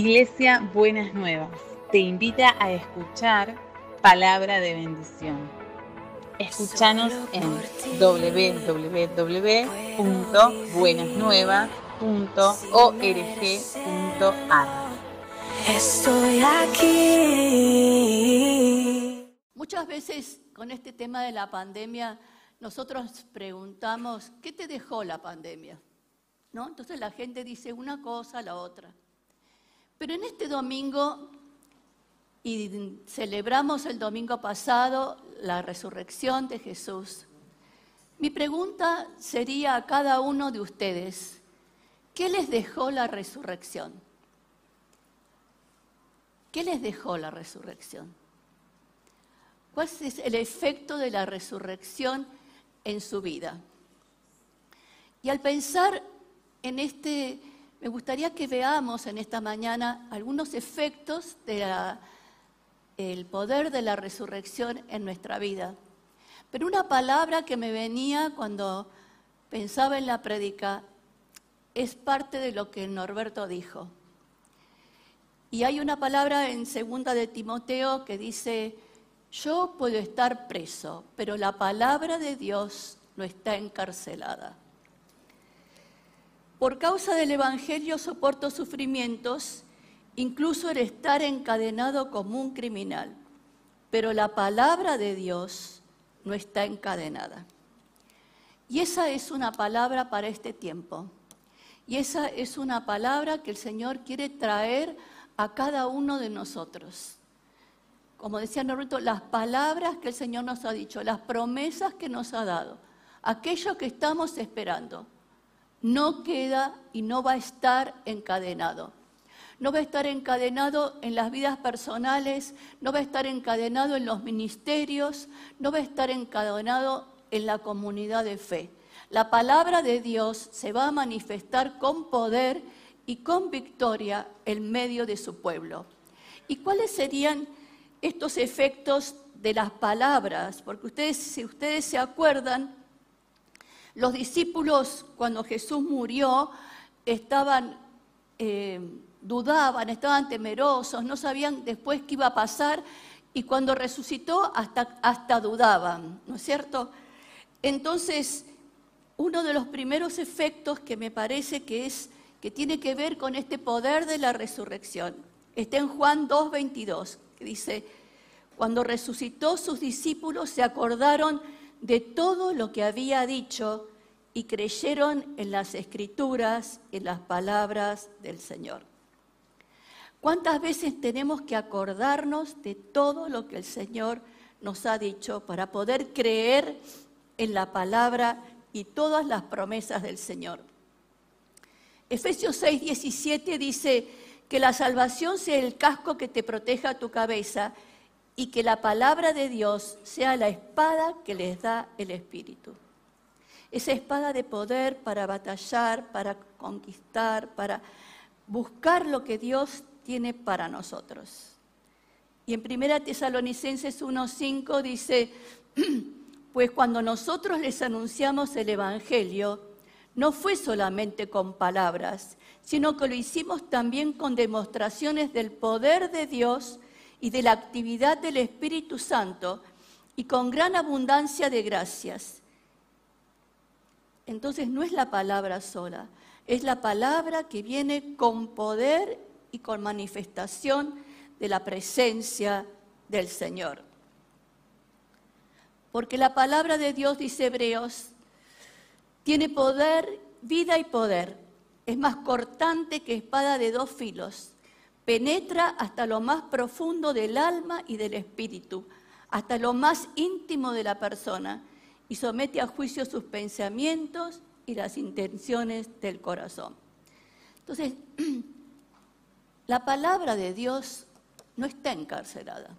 Iglesia Buenas Nuevas te invita a escuchar palabra de bendición. Escúchanos en www.buenasnuevas.org.ar. Estoy aquí. Muchas veces con este tema de la pandemia, nosotros preguntamos, ¿qué te dejó la pandemia? ¿No? Entonces la gente dice una cosa, la otra. Pero en este domingo, y celebramos el domingo pasado la resurrección de Jesús, mi pregunta sería a cada uno de ustedes, ¿qué les dejó la resurrección? ¿Qué les dejó la resurrección? ¿Cuál es el efecto de la resurrección en su vida? Y al pensar en este, me gustaría que veamos en esta mañana algunos efectos del poder de la resurrección en nuestra vida. Pero una palabra que me venía cuando pensaba en la prédica es parte de lo que Norberto dijo. Y hay una palabra en segunda de Timoteo que dice, yo puedo estar preso, pero la palabra de Dios no está encarcelada. Por causa del Evangelio soporto sufrimientos, incluso el estar encadenado como un criminal, pero la palabra de Dios no está encadenada. Y esa es una palabra para este tiempo. Y esa es una palabra que el Señor quiere traer a cada uno de nosotros. Como decía Norberto, las palabras que el Señor nos ha dicho, las promesas que nos ha dado, aquello que estamos esperando, no queda y no va a estar encadenado. No va a estar encadenado en las vidas personales, no va a estar encadenado en los ministerios, no va a estar encadenado en la comunidad de fe. La palabra de Dios se va a manifestar con poder y con victoria en medio de su pueblo. ¿Y cuáles serían estos efectos de las palabras? Porque ustedes, si ustedes se acuerdan, los discípulos cuando Jesús murió estaban, eh, dudaban, estaban temerosos, no sabían después qué iba a pasar y cuando resucitó hasta, hasta dudaban, ¿no es cierto? Entonces, uno de los primeros efectos que me parece que es que tiene que ver con este poder de la resurrección. Está en Juan 2.22, que dice, cuando resucitó sus discípulos se acordaron de todo lo que había dicho y creyeron en las escrituras, en las palabras del Señor. ¿Cuántas veces tenemos que acordarnos de todo lo que el Señor nos ha dicho para poder creer en la palabra y todas las promesas del Señor? Efesios 6, 17 dice que la salvación sea el casco que te proteja tu cabeza y que la palabra de Dios sea la espada que les da el Espíritu. Esa espada de poder para batallar, para conquistar, para buscar lo que Dios tiene para nosotros. Y en 1 Tesalonicenses 1:5 dice, pues cuando nosotros les anunciamos el Evangelio, no fue solamente con palabras, sino que lo hicimos también con demostraciones del poder de Dios y de la actividad del Espíritu Santo y con gran abundancia de gracias. Entonces no es la palabra sola, es la palabra que viene con poder y con manifestación de la presencia del Señor. Porque la palabra de Dios, dice Hebreos, tiene poder, vida y poder. Es más cortante que espada de dos filos. Penetra hasta lo más profundo del alma y del espíritu, hasta lo más íntimo de la persona, y somete a juicio sus pensamientos y las intenciones del corazón. Entonces, la palabra de Dios no está encarcelada.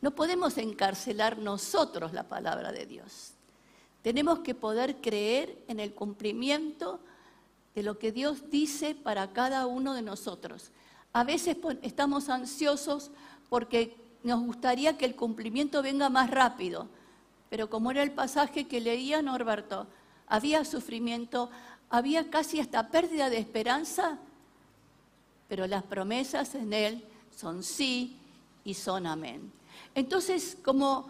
No podemos encarcelar nosotros la palabra de Dios. Tenemos que poder creer en el cumplimiento de lo que Dios dice para cada uno de nosotros. A veces estamos ansiosos porque nos gustaría que el cumplimiento venga más rápido, pero como era el pasaje que leía Norberto, había sufrimiento, había casi hasta pérdida de esperanza. pero las promesas en Él son sí y son amén. Entonces, como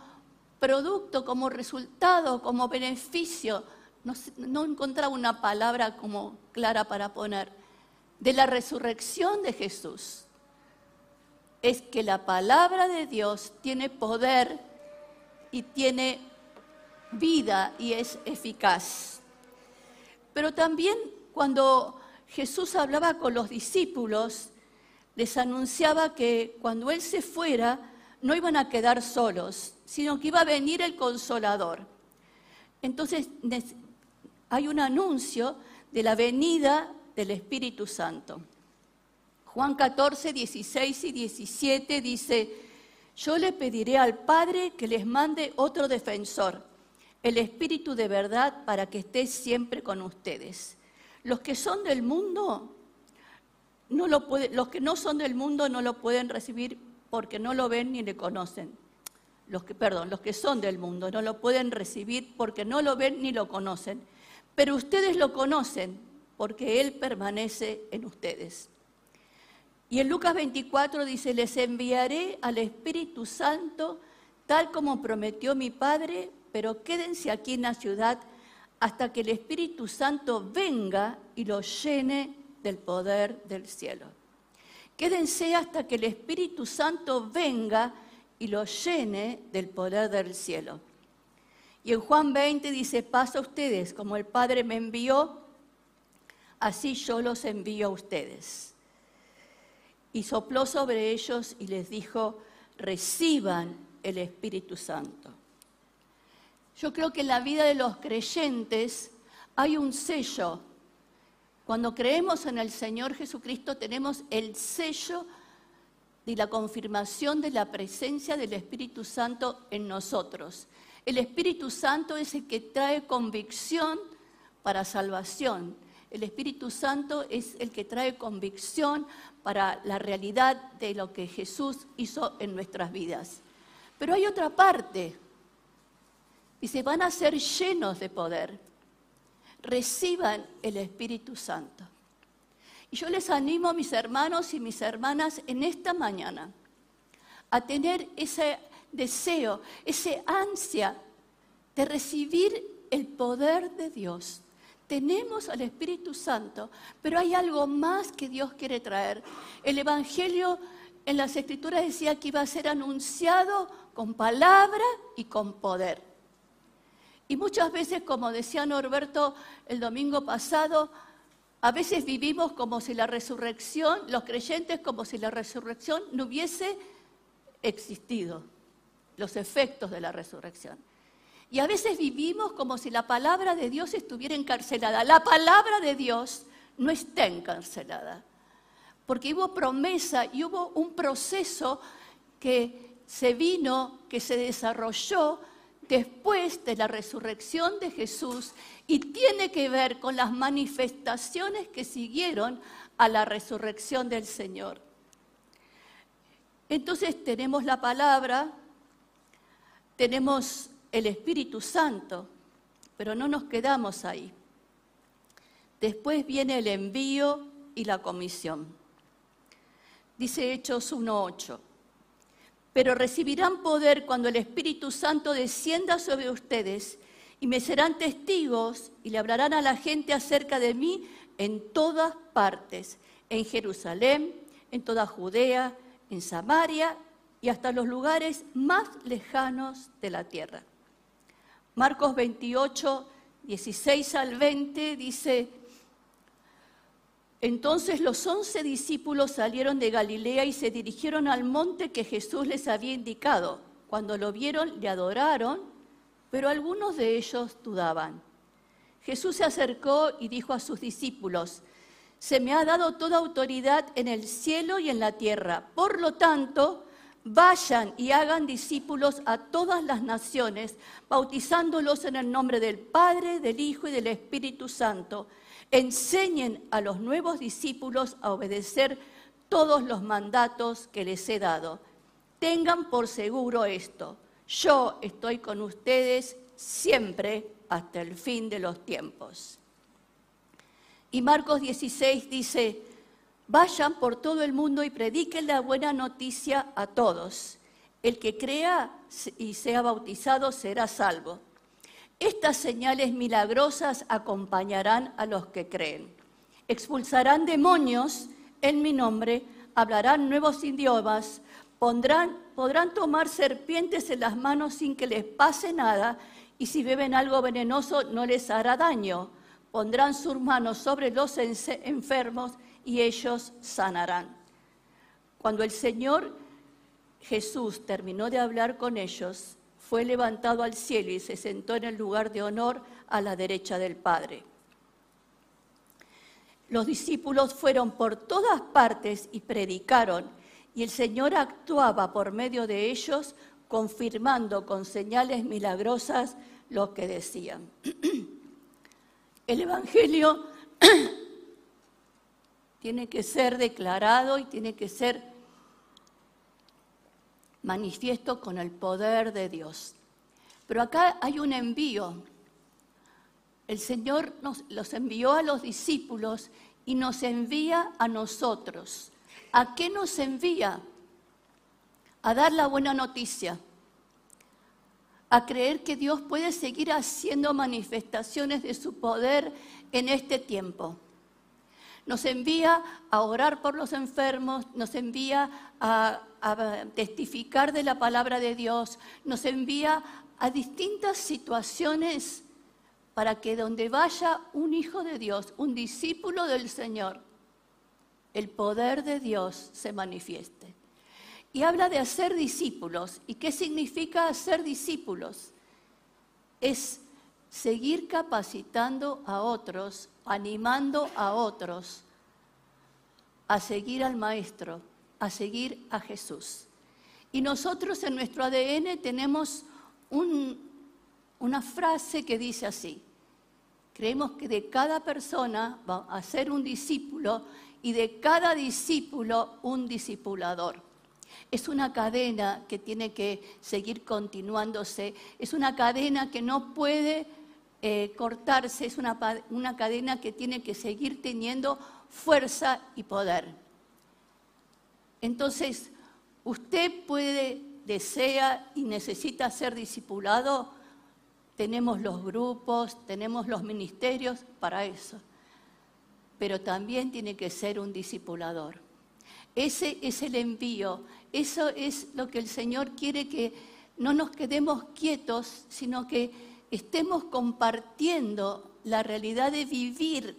producto, como resultado, como beneficio, no, no encontraba una palabra como clara para poner, de la resurrección de Jesús, es que la palabra de Dios tiene poder y tiene vida y es eficaz. Pero también cuando Jesús hablaba con los discípulos, les anunciaba que cuando Él se fuera, no iban a quedar solos, sino que iba a venir el consolador. Entonces hay un anuncio de la venida del Espíritu Santo. Juan 14, 16 y 17 dice, yo le pediré al Padre que les mande otro defensor, el Espíritu de verdad, para que esté siempre con ustedes. Los que son del mundo, no lo los que no son del mundo no lo pueden recibir porque no lo ven ni le conocen. Los que, perdón, los que son del mundo no lo pueden recibir porque no lo ven ni lo conocen. Pero ustedes lo conocen porque Él permanece en ustedes. Y en Lucas 24 dice, les enviaré al Espíritu Santo tal como prometió mi Padre, pero quédense aquí en la ciudad hasta que el Espíritu Santo venga y los llene del poder del cielo. Quédense hasta que el Espíritu Santo venga y los llene del poder del cielo. Y en Juan 20 dice, pasa a ustedes, como el Padre me envió, así yo los envío a ustedes. Y sopló sobre ellos y les dijo, reciban el Espíritu Santo. Yo creo que en la vida de los creyentes hay un sello cuando creemos en el Señor Jesucristo tenemos el sello de la confirmación de la presencia del Espíritu Santo en nosotros. El Espíritu Santo es el que trae convicción para salvación. El Espíritu Santo es el que trae convicción para la realidad de lo que Jesús hizo en nuestras vidas. Pero hay otra parte. Dice, van a ser llenos de poder reciban el Espíritu Santo. Y yo les animo, mis hermanos y mis hermanas, en esta mañana a tener ese deseo, ese ansia de recibir el poder de Dios. Tenemos al Espíritu Santo, pero hay algo más que Dios quiere traer. El Evangelio en las Escrituras decía que iba a ser anunciado con palabra y con poder. Y muchas veces, como decía Norberto el domingo pasado, a veces vivimos como si la resurrección, los creyentes como si la resurrección no hubiese existido, los efectos de la resurrección. Y a veces vivimos como si la palabra de Dios estuviera encarcelada. La palabra de Dios no está encarcelada, porque hubo promesa y hubo un proceso que se vino, que se desarrolló después de la resurrección de Jesús y tiene que ver con las manifestaciones que siguieron a la resurrección del Señor. Entonces tenemos la palabra, tenemos el Espíritu Santo, pero no nos quedamos ahí. Después viene el envío y la comisión. Dice Hechos 1.8 pero recibirán poder cuando el Espíritu Santo descienda sobre ustedes y me serán testigos y le hablarán a la gente acerca de mí en todas partes, en Jerusalén, en toda Judea, en Samaria y hasta los lugares más lejanos de la tierra. Marcos 28, 16 al 20 dice, entonces los once discípulos salieron de Galilea y se dirigieron al monte que Jesús les había indicado. Cuando lo vieron, le adoraron, pero algunos de ellos dudaban. Jesús se acercó y dijo a sus discípulos, se me ha dado toda autoridad en el cielo y en la tierra. Por lo tanto, vayan y hagan discípulos a todas las naciones, bautizándolos en el nombre del Padre, del Hijo y del Espíritu Santo Enseñen a los nuevos discípulos a obedecer todos los mandatos que les he dado. Tengan por seguro esto, yo estoy con ustedes siempre hasta el fin de los tiempos. Y Marcos 16 dice, Vayan por todo el mundo y prediquen la buena noticia a todos. El que crea y sea bautizado será salvo. Estas señales milagrosas acompañarán a los que creen. Expulsarán demonios en mi nombre, hablarán nuevos idiomas, podrán tomar serpientes en las manos sin que les pase nada, y si beben algo venenoso no les hará daño. Pondrán sus manos sobre los enfermos y ellos sanarán. Cuando el Señor Jesús terminó de hablar con ellos, fue levantado al cielo y se sentó en el lugar de honor a la derecha del Padre. Los discípulos fueron por todas partes y predicaron, y el Señor actuaba por medio de ellos, confirmando con señales milagrosas lo que decían. El Evangelio tiene que ser declarado y tiene que ser manifiesto con el poder de Dios. Pero acá hay un envío. El Señor nos, los envió a los discípulos y nos envía a nosotros. ¿A qué nos envía? A dar la buena noticia, a creer que Dios puede seguir haciendo manifestaciones de su poder en este tiempo nos envía a orar por los enfermos, nos envía a, testificar de la palabra de Dios, nos envía a distintas situaciones para que donde vaya un hijo de Dios, un discípulo del Señor, el poder de Dios se manifieste. Y habla de hacer discípulos. ¿Y qué significa hacer discípulos? Es seguir capacitando a otros, animando a otros a seguir al Maestro, a seguir a Jesús. Y nosotros en nuestro ADN tenemos una frase que dice así, creemos que de cada persona va a ser un discípulo y de cada discípulo un discipulador. Es una cadena que tiene que seguir continuándose, es una cadena que no puede eh, cortarse, es una, una cadena que tiene que seguir teniendo fuerza y poder. Entonces, usted puede, desea y necesita ser discipulado, tenemos los grupos, tenemos los ministerios para eso, pero también tiene que ser un discipulador. Ese es el envío, eso es lo que el Señor quiere que no nos quedemos quietos, sino que estemos compartiendo la realidad de vivir,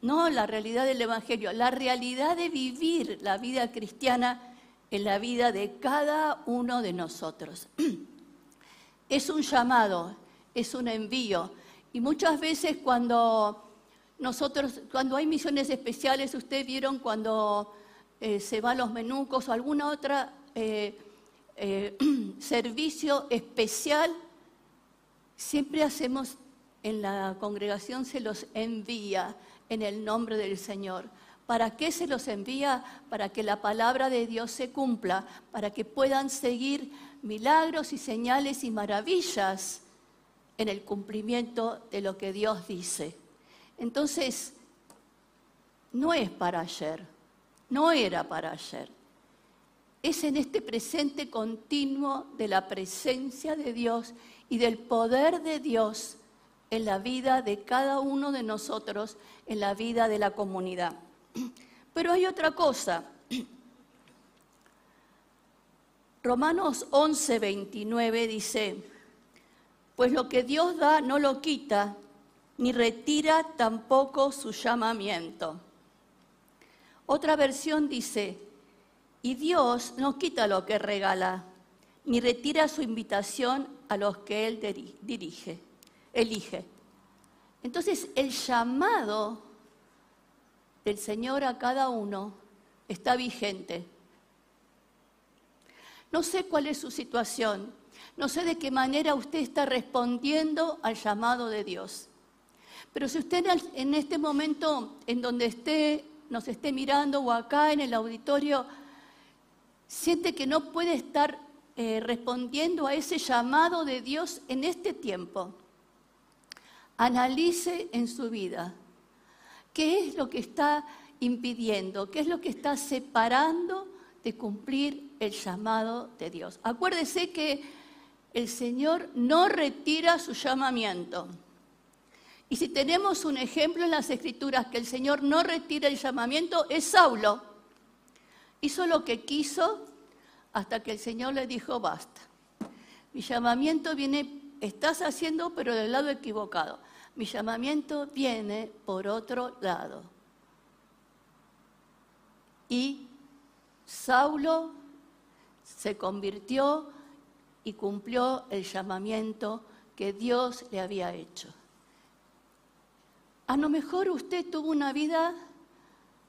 no la realidad del Evangelio, la realidad de vivir la vida cristiana en la vida de cada uno de nosotros. Es un llamado, es un envío. Y muchas veces cuando nosotros, cuando hay misiones especiales, ustedes vieron cuando eh, se van los menucos o alguna otra eh, eh, servicio especial, Siempre hacemos en la congregación, se los envía en el nombre del Señor. ¿Para qué se los envía? Para que la palabra de Dios se cumpla, para que puedan seguir milagros y señales y maravillas en el cumplimiento de lo que Dios dice. Entonces, no es para ayer, no era para ayer. Es en este presente continuo de la presencia de Dios y del poder de Dios en la vida de cada uno de nosotros, en la vida de la comunidad. Pero hay otra cosa. Romanos 11, 29 dice, pues lo que Dios da no lo quita, ni retira tampoco su llamamiento. Otra versión dice, y Dios no quita lo que regala, ni retira su invitación a los que Él dirige, elige. Entonces el llamado del Señor a cada uno está vigente. No sé cuál es su situación, no sé de qué manera usted está respondiendo al llamado de Dios. Pero si usted en este momento en donde esté, nos esté mirando o acá en el auditorio, siente que no puede estar eh, respondiendo a ese llamado de Dios en este tiempo. Analice en su vida qué es lo que está impidiendo? ¿Qué es lo que está separando de cumplir el llamado de Dios? Acuérdese que el Señor no retira su llamamiento. Y si tenemos un ejemplo en las Escrituras que el Señor no retira el llamamiento, es Saulo. Hizo lo que quiso hasta que el Señor le dijo, basta. Mi llamamiento viene, estás haciendo, pero del lado equivocado. Mi llamamiento viene por otro lado. Y Saulo se convirtió y cumplió el llamamiento que Dios le había hecho. A lo mejor usted tuvo una vida,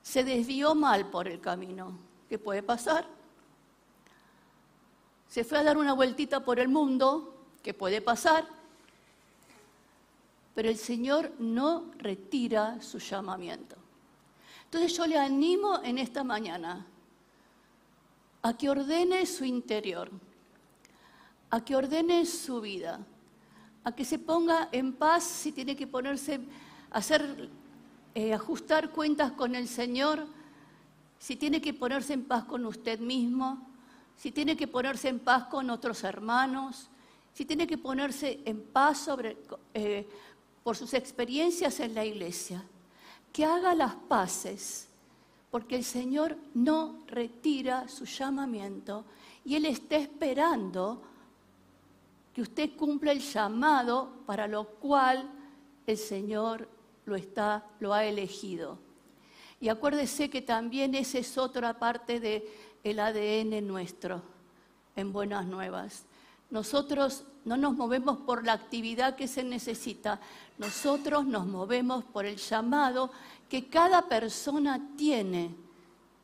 se desvió mal por el camino. ¿Qué puede pasar? Se fue a dar una vueltita por el mundo, ¿qué puede pasar? Pero el Señor no retira su llamamiento. Entonces yo le animo en esta mañana a que ordene su interior, a que ordene su vida, a que se ponga en paz si tiene que ponerse hacer, eh, ajustar cuentas con el Señor, si tiene que ponerse en paz con usted mismo, si tiene que ponerse en paz con otros hermanos, si tiene que ponerse en paz sobre, eh, por sus experiencias en la iglesia, que haga las paces, porque el Señor no retira su llamamiento y Él está esperando que usted cumpla el llamado para lo cual el Señor lo, está, lo ha elegido. Y acuérdese que también esa es otra parte del el ADN nuestro en Buenas Nuevas. Nosotros no nos movemos por la actividad que se necesita, nosotros nos movemos por el llamado que cada persona tiene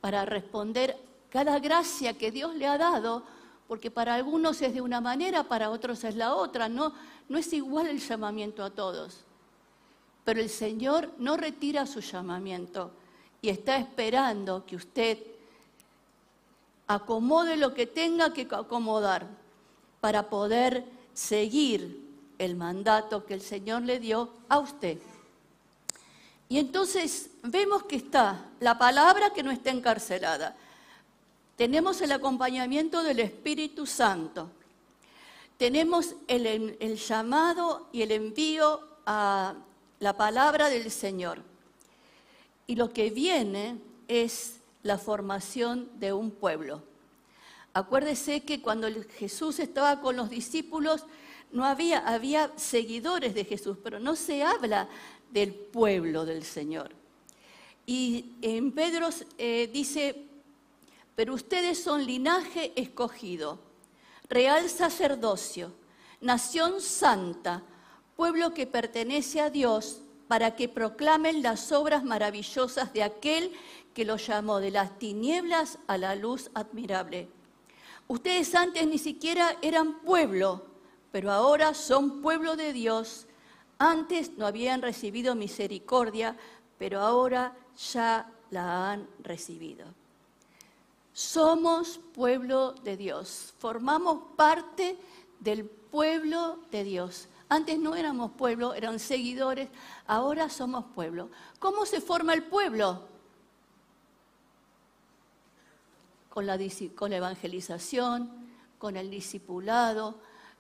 para responder cada gracia que Dios le ha dado, porque para algunos es de una manera, para otros es la otra, no, no es igual el llamamiento a todos. Pero el Señor no retira su llamamiento y está esperando que usted acomode lo que tenga que acomodar para poder seguir el mandato que el Señor le dio a usted. Y entonces vemos que está la palabra que no está encarcelada. Tenemos el acompañamiento del Espíritu Santo. Tenemos el, el llamado y el envío a la palabra del Señor. Y lo que viene es la formación de un pueblo. Acuérdese que cuando Jesús estaba con los discípulos, no había, había seguidores de Jesús, pero no se habla del pueblo del Señor. Y en Pedro eh, dice, pero ustedes son linaje escogido, real sacerdocio, nación santa, pueblo que pertenece a Dios, para que proclamen las obras maravillosas de aquel que los llamó de las tinieblas a la luz admirable. Ustedes antes ni siquiera eran pueblo, pero ahora son pueblo de Dios. Antes no habían recibido misericordia, pero ahora ya la han recibido. Somos pueblo de Dios, formamos parte del pueblo de Dios. Antes no éramos pueblo, eran seguidores, ahora somos pueblo. ¿Cómo se forma el pueblo? Con la, con la evangelización, con el discipulado.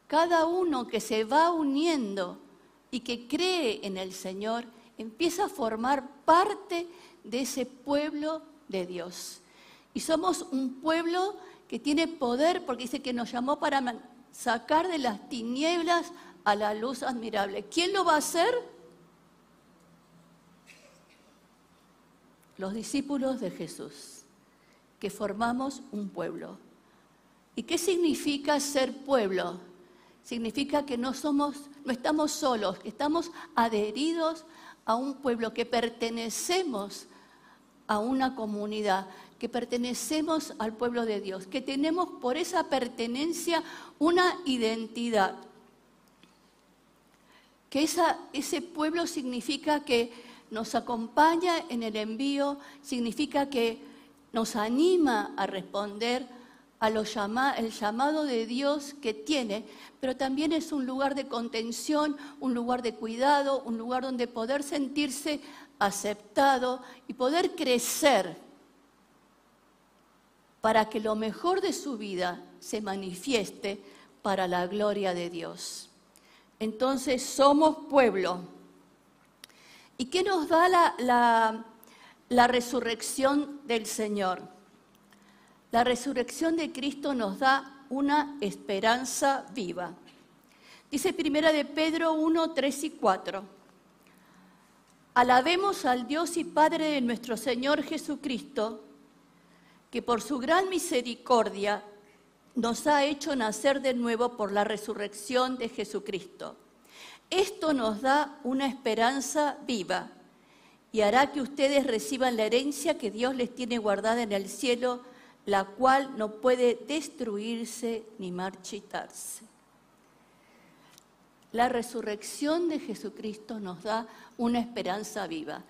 Cada uno que se va uniendo y que cree en el Señor empieza a formar parte de ese pueblo de Dios. Y somos un pueblo que tiene poder porque dice que nos llamó para sacar de las tinieblas a la luz admirable. ¿Quién lo va a hacer? Los discípulos de Jesús, que formamos un pueblo. ¿Y qué significa ser pueblo? Significa que no somos, no estamos solos, que estamos adheridos a un pueblo, que pertenecemos a una comunidad, que pertenecemos al pueblo de Dios, que tenemos por esa pertenencia una identidad que ese pueblo significa que nos acompaña en el envío, significa que nos anima a responder a lo llama, el llamado de Dios que tiene, pero también es un lugar de contención, un lugar de cuidado, un lugar donde poder sentirse aceptado y poder crecer para que lo mejor de su vida se manifieste para la gloria de Dios. Entonces somos pueblo. ¿Y qué nos da la, resurrección del Señor? La resurrección de Cristo nos da una esperanza viva. Dice primera de Pedro 1, 3 y 4. Alabemos al Dios y Padre de nuestro Señor Jesucristo, que por su gran misericordia nos ha hecho nacer de nuevo por la resurrección de Jesucristo. Esto nos da una esperanza viva y hará que ustedes reciban la herencia que Dios les tiene guardada en el cielo la cual no puede destruirse ni marchitarse. La resurrección de Jesucristo nos da una esperanza viva.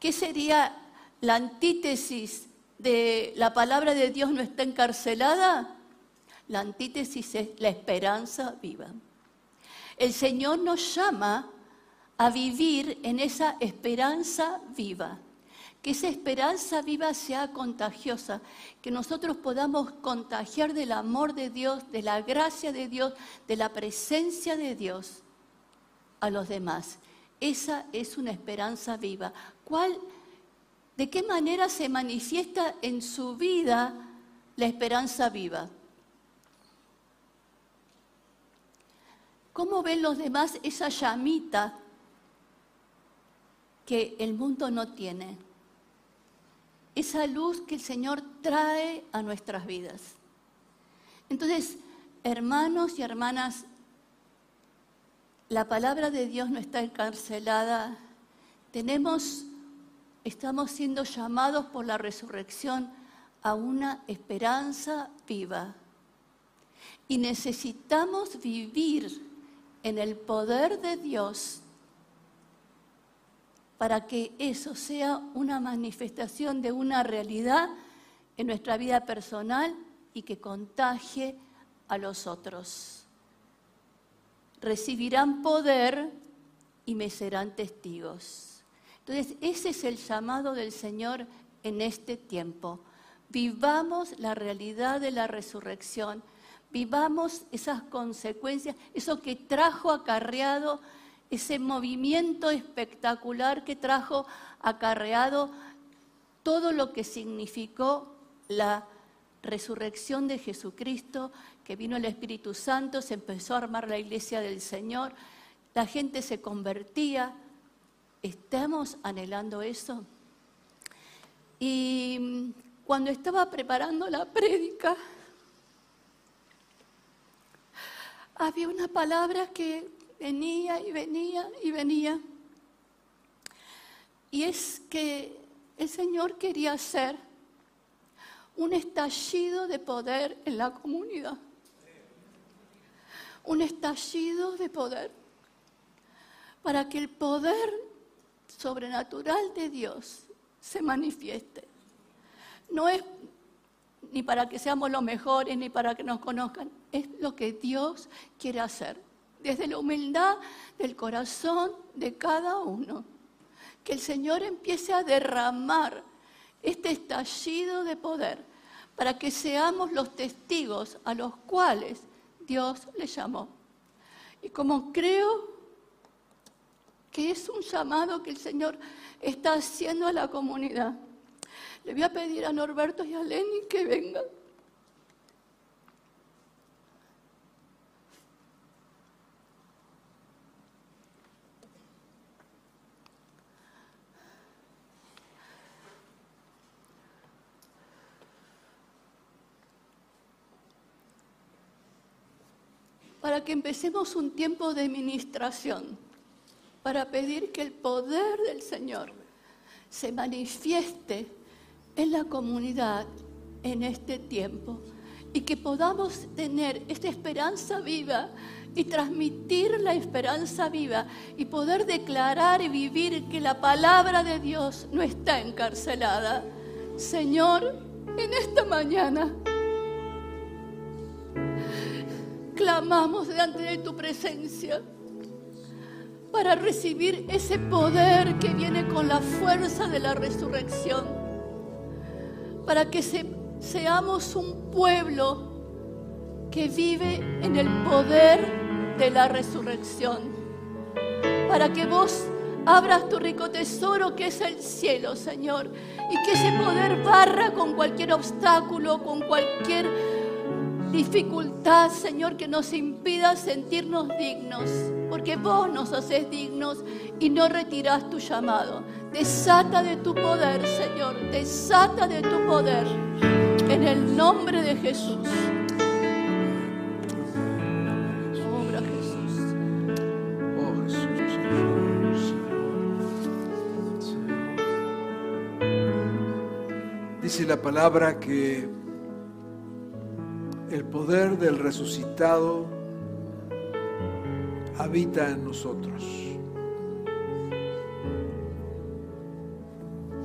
¿Qué sería la antítesis de la palabra de Dios no está encarcelada? La antítesis es la esperanza viva. El Señor nos llama a vivir en esa esperanza viva que esa esperanza viva sea contagiosa, que nosotros podamos contagiar del amor de Dios, de la gracia de Dios, de la presencia de Dios a los demás. Esa es una esperanza viva. ¿Cuál, ¿De qué manera se manifiesta en su vida la esperanza viva? ¿Cómo ven los demás esa llamita que el mundo no tiene? esa luz que el Señor trae a nuestras vidas. Entonces, hermanos y hermanas, la palabra de Dios no está encarcelada. Tenemos, estamos siendo llamados por la resurrección a una esperanza viva. Y necesitamos vivir en el poder de Dios para que eso sea una manifestación de una realidad en nuestra vida personal y que contagie a los otros. Recibirán poder y me serán testigos. Entonces, ese es el llamado del Señor en este tiempo. Vivamos la realidad de la resurrección, vivamos esas consecuencias, eso que trajo acarreado ese movimiento espectacular que trajo acarreado todo lo que significó la resurrección de Jesucristo, que vino el Espíritu Santo, se empezó a armar la iglesia del Señor, la gente se convertía. ¿Estamos anhelando eso? Y cuando estaba preparando la prédica, había una palabra que venía y venía y venía. Y es que el Señor quería hacer un estallido de poder en la comunidad. Un estallido de poder para que el poder sobrenatural de Dios se manifieste. No es ni para que seamos los mejores, ni para que nos conozcan, es lo que Dios quiere hacer desde la humildad del corazón de cada uno. Que el Señor empiece a derramar este estallido de poder para que seamos los testigos a los cuales Dios le llamó. Y como creo que es un llamado que el Señor está haciendo a la comunidad, le voy a pedir a Norberto y a Lenny que vengan. para que empecemos un tiempo de ministración, para pedir que el poder del Señor se manifieste en la comunidad en este tiempo y que podamos tener esta esperanza viva y transmitir la esperanza viva y poder declarar y vivir que la palabra de Dios no está encarcelada. Señor, en esta mañana clamamos delante de tu presencia para recibir ese poder que viene con la fuerza de la resurrección, para que seamos un pueblo que vive en el poder de la resurrección, para que vos abras tu rico tesoro que es el cielo, Señor, y que ese poder barra con cualquier obstáculo, con cualquier dificultad, Señor, que nos impida sentirnos dignos, porque vos nos haces dignos y no retirás tu llamado. Desata de tu poder, Señor, desata de tu poder, en el nombre de Jesús. Obra Jesús. Oh Jesús, Dice la palabra que el poder del resucitado habita en nosotros.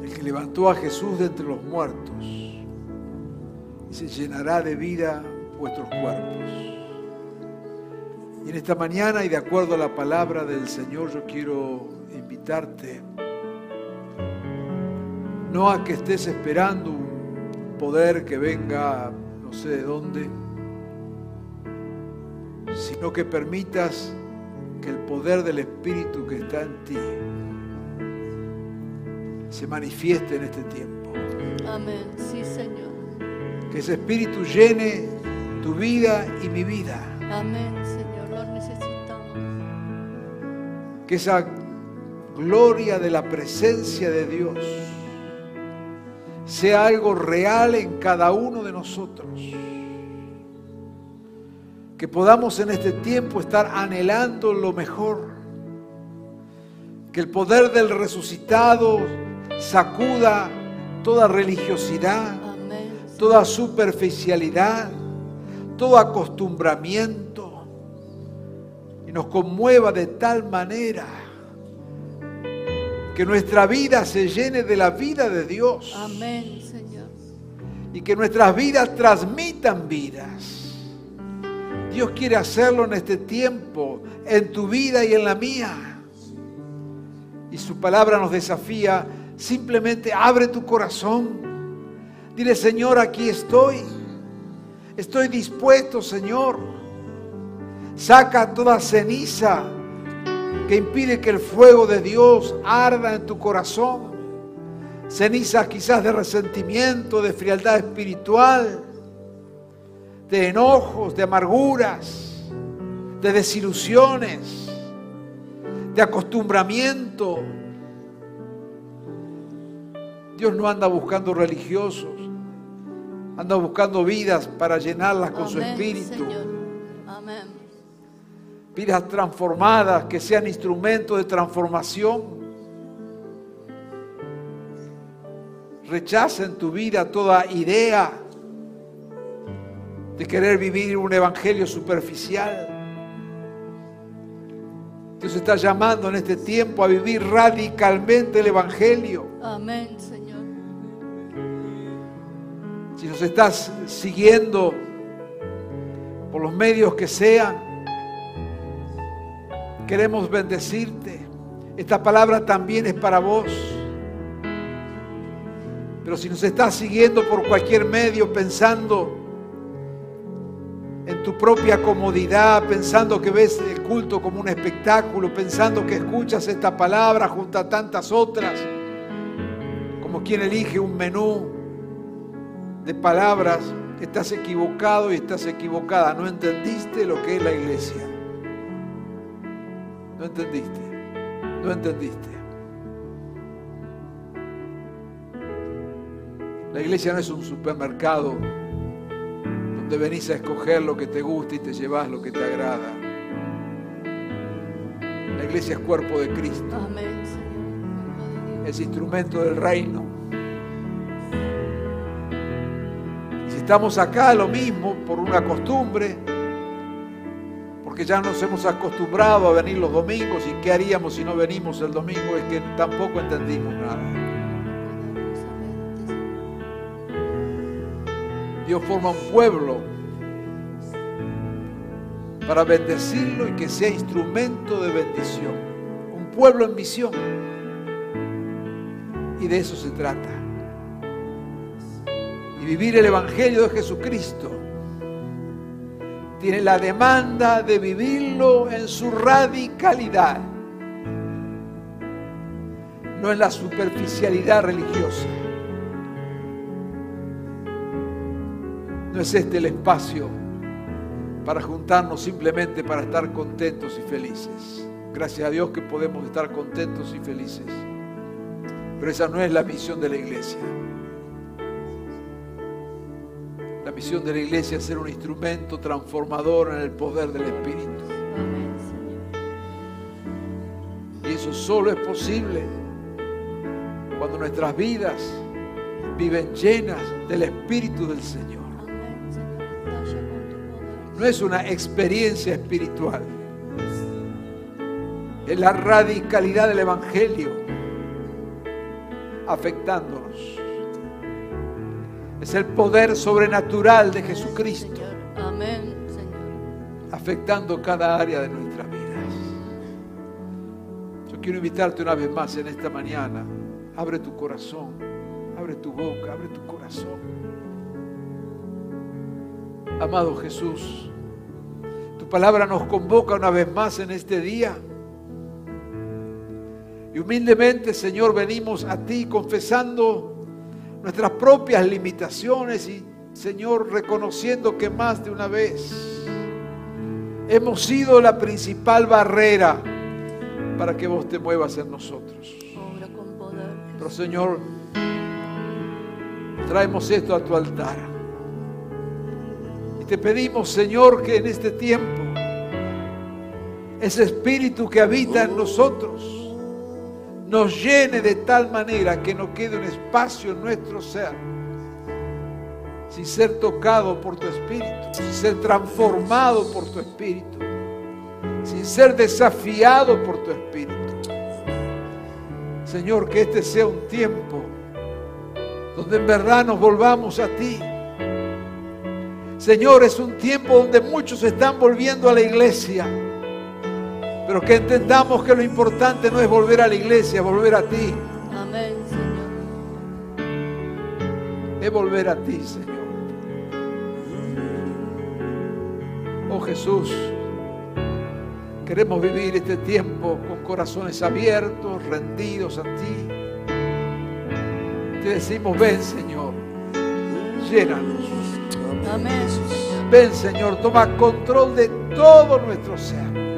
El que levantó a Jesús de entre los muertos y se llenará de vida vuestros cuerpos. Y en esta mañana y de acuerdo a la palabra del Señor yo quiero invitarte no a que estés esperando un poder que venga no sé de dónde, sino que permitas que el poder del Espíritu que está en ti se manifieste en este tiempo. Amén, sí Señor. Que ese Espíritu llene tu vida y mi vida. Amén, Señor, lo necesitamos. Que esa gloria de la presencia de Dios sea algo real en cada uno de nosotros. Que podamos en este tiempo estar anhelando lo mejor. Que el poder del resucitado sacuda toda religiosidad, toda superficialidad, todo acostumbramiento y nos conmueva de tal manera que nuestra vida se llene de la vida de Dios Amén, Señor. y que nuestras vidas transmitan vidas. Dios quiere hacerlo en este tiempo, en tu vida y en la mía. Y su palabra nos desafía, simplemente abre tu corazón. Dile, Señor, aquí estoy. Estoy dispuesto, Señor. Saca toda ceniza que impide que el fuego de Dios arda en tu corazón. Ceniza quizás de resentimiento, de frialdad espiritual, de enojos, de amarguras, de desilusiones, de acostumbramiento. Dios no anda buscando religiosos, anda buscando vidas para llenarlas con su espíritu Señor. Amén. Vidas transformadas, que sean instrumentos de transformación. Rechaza en tu vida toda idea de querer vivir un evangelio superficial. Dios está llamando en este tiempo a vivir radicalmente el evangelio. Amén, Señor. Si nos estás siguiendo por los medios que sean, queremos bendecirte. Esta palabra también es para vos. Pero si nos estás siguiendo por cualquier medio pensando en tu propia comodidad, pensando que ves el culto como un espectáculo, pensando que escuchas esta palabra junto a tantas otras, como quien elige un menú de palabras, estás equivocado y estás equivocada. No entendiste lo que es la iglesia. No entendiste. No entendiste. La iglesia no es un supermercado donde venís a escoger lo que te gusta y te llevas lo que te agrada. La iglesia es cuerpo de Cristo, Amén, Señor. es instrumento del reino. Si estamos acá, lo mismo, por una costumbre, porque ya nos hemos acostumbrado a venir los domingos y qué haríamos si no venimos el domingo, es que tampoco entendimos nada. Dios forma un pueblo para bendecirlo y que sea instrumento de bendición. Un pueblo en misión. Y de eso se trata. Y vivir el Evangelio de Jesucristo tiene la demanda de vivirlo en su radicalidad, no en la superficialidad religiosa. No es este el espacio para juntarnos simplemente para estar contentos y felices. Gracias a Dios que podemos estar contentos y felices. Pero esa no es la misión de la iglesia. La misión de la iglesia es ser un instrumento transformador en el poder del Espíritu. Y eso solo es posible cuando nuestras vidas viven llenas del Espíritu del Señor. No es una experiencia espiritual. Es la radicalidad del Evangelio afectándonos. Es el poder sobrenatural de Jesucristo. Amén, Señor. afectando cada área de nuestras vidas. Yo quiero invitarte una vez más en esta mañana. Abre tu corazón, abre tu boca, abre tu corazón. Amado Jesús, tu palabra nos convoca una vez más en este día. Y humildemente, Señor, venimos a ti confesando nuestras propias limitaciones y, Señor, reconociendo que más de una vez hemos sido la principal barrera para que vos te muevas en nosotros. Pero Señor, traemos esto a tu altar. Y te pedimos, Señor, que en este tiempo ese espíritu que habita en nosotros nos llene de tal manera que no quede un espacio en nuestro ser sin ser tocado por tu espíritu, sin ser transformado por tu espíritu, sin ser desafiado por tu espíritu. Señor, que este sea un tiempo donde en verdad nos volvamos a ti. Señor, es un tiempo donde muchos están volviendo a la iglesia, pero que entendamos que lo importante no es volver a la iglesia, es volver a ti, Amén, Señor. es volver a ti, Señor. Oh Jesús, queremos vivir este tiempo con corazones abiertos, rendidos a ti. Te decimos, ven Señor, llénanos. Amén. Ven Señor, toma control de todo nuestro ser.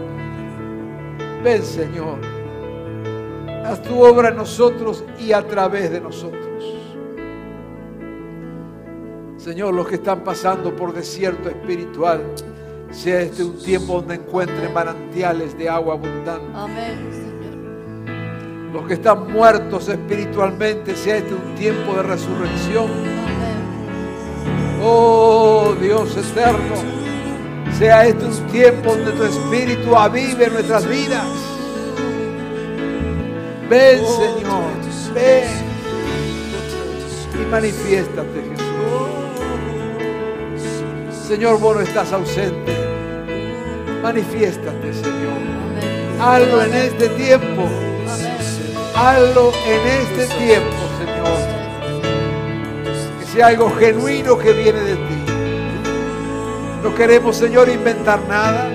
Ven Señor, haz tu obra en nosotros y a través de nosotros. Señor, los que están pasando por desierto espiritual, sea este un tiempo donde encuentren manantiales de agua abundante. Amén, Señor. Los que están muertos espiritualmente, sea este un tiempo de resurrección. Amén. Oh Dios eterno, sea este un tiempo donde tu espíritu avive nuestras vidas. Ven Señor, ven y manifiéstate Jesús. Señor, vos no estás ausente. Manifiéstate Señor. Hazlo en este tiempo. Hazlo en este tiempo, Señor. Que sea algo genuino que viene de ti. No queremos, Señor, inventar nada.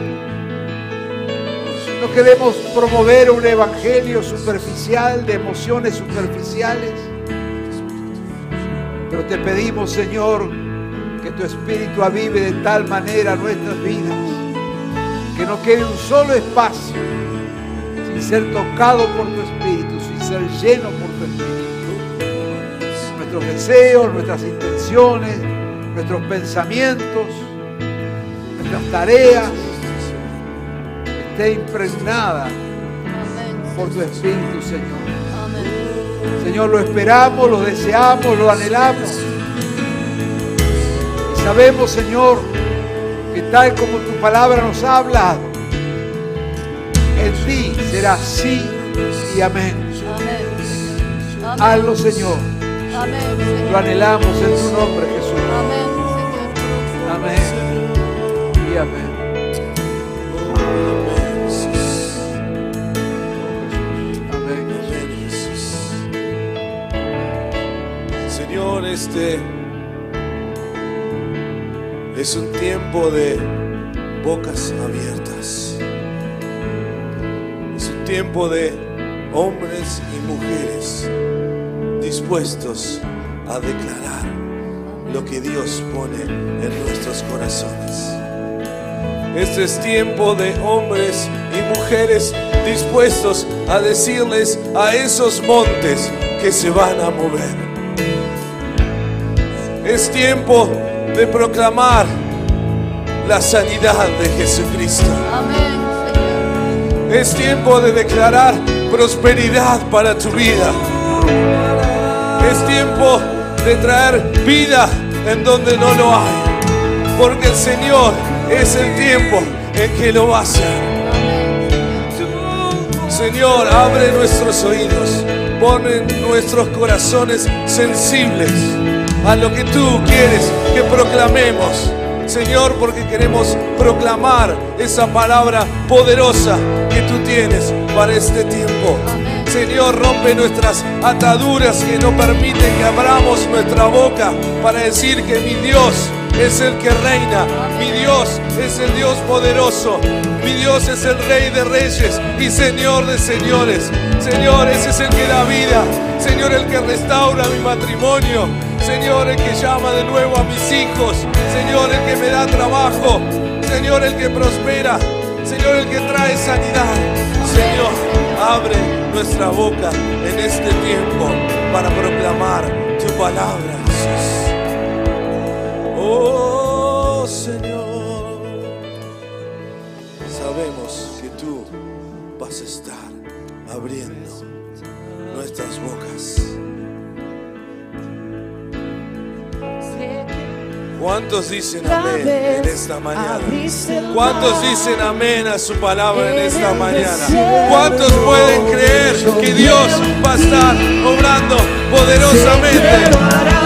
No queremos promover un evangelio superficial, de emociones superficiales. Pero te pedimos, Señor, que tu espíritu avive de tal manera nuestras vidas, que no quede un solo espacio sin ser tocado por tu espíritu, sin ser lleno por tu espíritu. Nuestros deseos, nuestras intenciones, nuestros pensamientos, nuestras tareas, esté impregnada por tu espíritu, Señor. Señor, lo esperamos, lo deseamos, lo anhelamos. Y sabemos, Señor, que tal como tu palabra nos ha hablado, en ti será sí y amén. Amén. Hazlo, Señor. Amén, Señor. Lo anhelamos en tu nombre, Jesús. Amén, Señor. Amén. Este es un tiempo de bocas abiertas. Es un tiempo de hombres y mujeres dispuestos a declarar lo que Dios pone en nuestros corazones. Este es tiempo de hombres y mujeres dispuestos a decirles a esos montes que se van a mover. Es tiempo de proclamar la sanidad de Jesucristo. Amén, Señor. Es tiempo de declarar prosperidad para tu vida. Es tiempo de traer vida en donde no lo hay. Porque el Señor es el tiempo en que lo va a hacer. Señor, abre nuestros oídos, pon en nuestros corazones sensibles a lo que tú quieres que proclamemos. Señor, porque queremos proclamar esa palabra poderosa que tú tienes para este tiempo. Señor, rompe nuestras ataduras que no permiten que abramos nuestra boca para decir que mi Dios es el que reina, mi Dios es el Dios poderoso, mi Dios es el Rey de Reyes y Señor de Señores. Señor, ese es el que da vida, Señor, el que restaura mi matrimonio, Señor, el que llama de nuevo a mis hijos, Señor, el que me da trabajo, Señor, el que prospera, Señor, el que trae sanidad. Señor, abre nuestra boca en este tiempo para proclamar tu palabra. Oh Señor, sabemos que tú vas a estar abriendo nuestras bocas. ¿Cuántos dicen amén en esta mañana? ¿Cuántos dicen amén a su palabra en esta mañana? ¿Cuántos pueden creer que Dios va a estar obrando poderosamente?